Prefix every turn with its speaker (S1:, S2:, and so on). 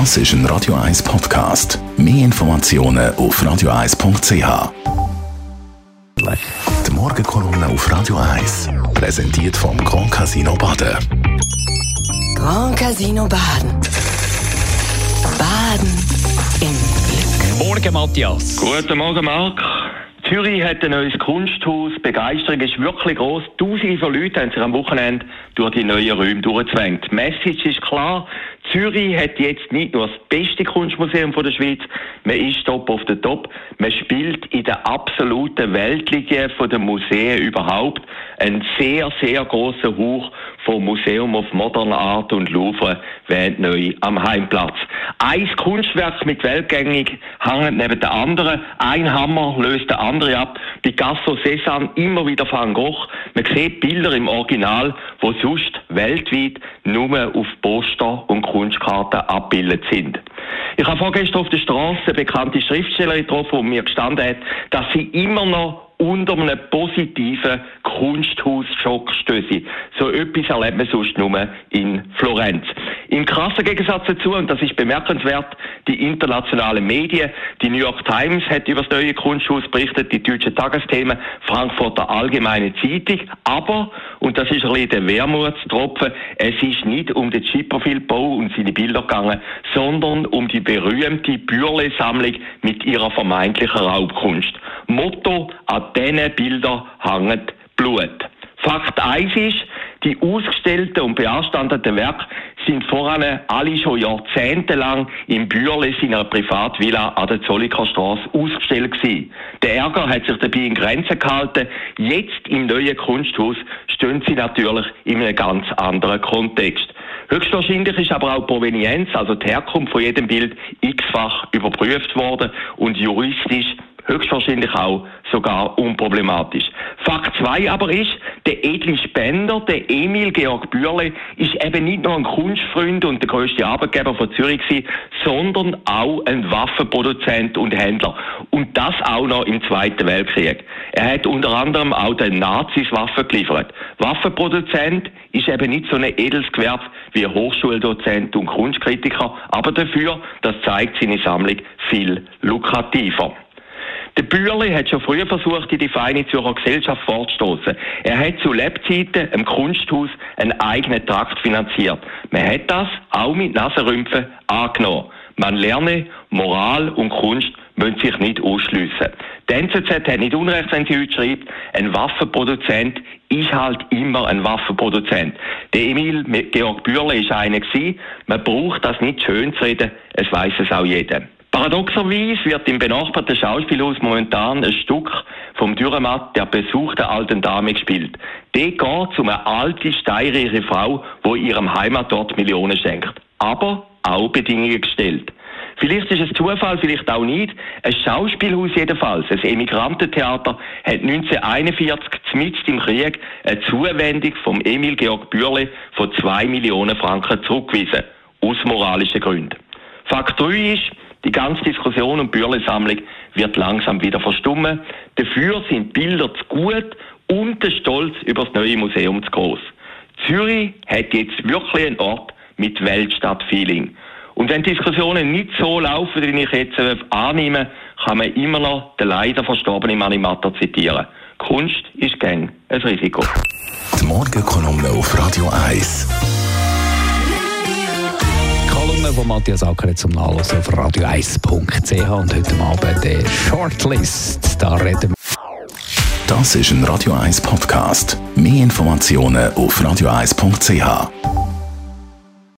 S1: Das ist ein Radio 1 Podcast. Mehr Informationen auf radio1.ch. Die Morgenkolumne auf Radio 1 präsentiert vom Grand Casino Baden.
S2: Grand Casino Baden. Baden im Glück.
S3: Morgen, Matthias.
S4: Guten Morgen, Marc. Zürich hat ein neues Kunsthaus. Die Begeisterung ist wirklich groß. Tausende von Leuten haben sich am Wochenende durch die neuen Räume durchgezwängt. Die Message ist klar. Zürich hat jetzt nicht nur das beste Kunstmuseum der Schweiz, man ist top auf der Top, man spielt in der absoluten Weltliga der Museen überhaupt einen sehr, sehr großen Hoch vom Museum of Modern Art und Louvre während neu am Heimplatz. Ein Kunstwerk mit Weltgängig hängt neben der anderen. Ein Hammer löst den andere ab. Picasso, Cézanne, immer wieder Van Gogh. Man sieht Bilder im Original, wo sonst weltweit nur auf Poster und Kunstkarten abgebildet sind. Ich habe vorgestern auf der Straße eine bekannte Schriftstellerin getroffen, die mir gestanden hat, dass sie immer noch unter einem positiven Kunsthausschock. So etwas erlebt man sonst nur in Florenz. Im krassen Gegensatz dazu, und das ist bemerkenswert, die internationalen Medien, die New York Times hat über das neue Kunsthaus berichtet, die deutschen Tagesthemen, Frankfurter Allgemeine Zeitung, aber, und das ist ein bisschen der Wermutstropfen, es ist nicht um den Chipperfield-Bau und seine Bilder gegangen, sondern um die berühmte Bürle-Sammlung mit ihrer vermeintlichen Raubkunst. Motto, an diesen Bildern hängt Blut. Fakt 1 ist, die ausgestellten und beanstandeten Werke sind voran alle schon jahrzehntelang im Bürle seiner Privatvilla an der Zolliker Straße ausgestellt gewesen. Der Ärger hat sich dabei in Grenzen gehalten. Jetzt im neuen Kunsthaus stehen sie natürlich in einem ganz anderen Kontext. Höchstwahrscheinlich ist aber auch die Provenienz, also die Herkunft von jedem Bild, x-fach überprüft worden und juristisch höchstwahrscheinlich auch sogar unproblematisch. Fakt 2 aber ist, der edle Spender, der Emil Georg Bürle, ist eben nicht nur ein Kunstfreund und der größte Arbeitgeber von Zürich gewesen, sondern auch ein Waffenproduzent und Händler. Und das auch noch im Zweiten Weltkrieg. Er hat unter anderem auch den Nazis Waffen geliefert. Waffenproduzent ist eben nicht so ein edles Gewerbe wie Hochschuldozent und Kunstkritiker, aber dafür, das zeigt seine Sammlung, viel lukrativer. Der Bürli hat schon früher versucht, in die feine Zürcher Gesellschaft vorzustoßen. Er hat zu Lebzeiten im Kunsthaus einen eigenen Trakt finanziert. Man hat das auch mit Nasenrümpfen angenommen. Man lerne, Moral und Kunst müssen sich nicht ausschliessen. Die NZZ hat nicht Unrecht, wenn sie heute schreibt, ein Waffenproduzent ist halt immer ein Waffenproduzent. Der Emil Georg Bürle ist einer gewesen. Man braucht das nicht schön zu reden, es weiß es auch jeder. Paradoxerweise wird im benachbarten Schauspielhaus momentan ein Stück vom Dürrematt der besuchten alten Dame gespielt. Die geht um eine alte, steirische Frau, die ihrem Heimatort Millionen schenkt. Aber auch Bedingungen gestellt. Vielleicht ist es Zufall, vielleicht auch nicht. Ein Schauspielhaus jedenfalls, ein Emigrantentheater, hat 1941 mitten im Krieg eine Zuwendung vom Emil Georg Bürle von zwei Millionen Franken zurückgewiesen. Aus moralischen Gründen. Fakt 3 ist, die ganze Diskussion um Bürle-Sammlung wird langsam wieder verstummen. Dafür sind Bilder zu gut und der Stolz über das neue Museum zu groß. Zürich hat jetzt wirklich einen Ort mit Weltstadt-Feeling. Und wenn Diskussionen nicht so laufen, wie ich jetzt äh, annehme, kann man immer noch den leider verstorbenen Animator zitieren. Kunst ist gern ein Risiko.
S1: Die Morgenkolumne auf Radio 1.
S3: Von Matthias Acker zum Nachlesen auf radio1.ch und heute Abend der Shortlist. Da reden
S1: Das ist ein Radio 1 Podcast. Mehr Informationen auf radio1.ch.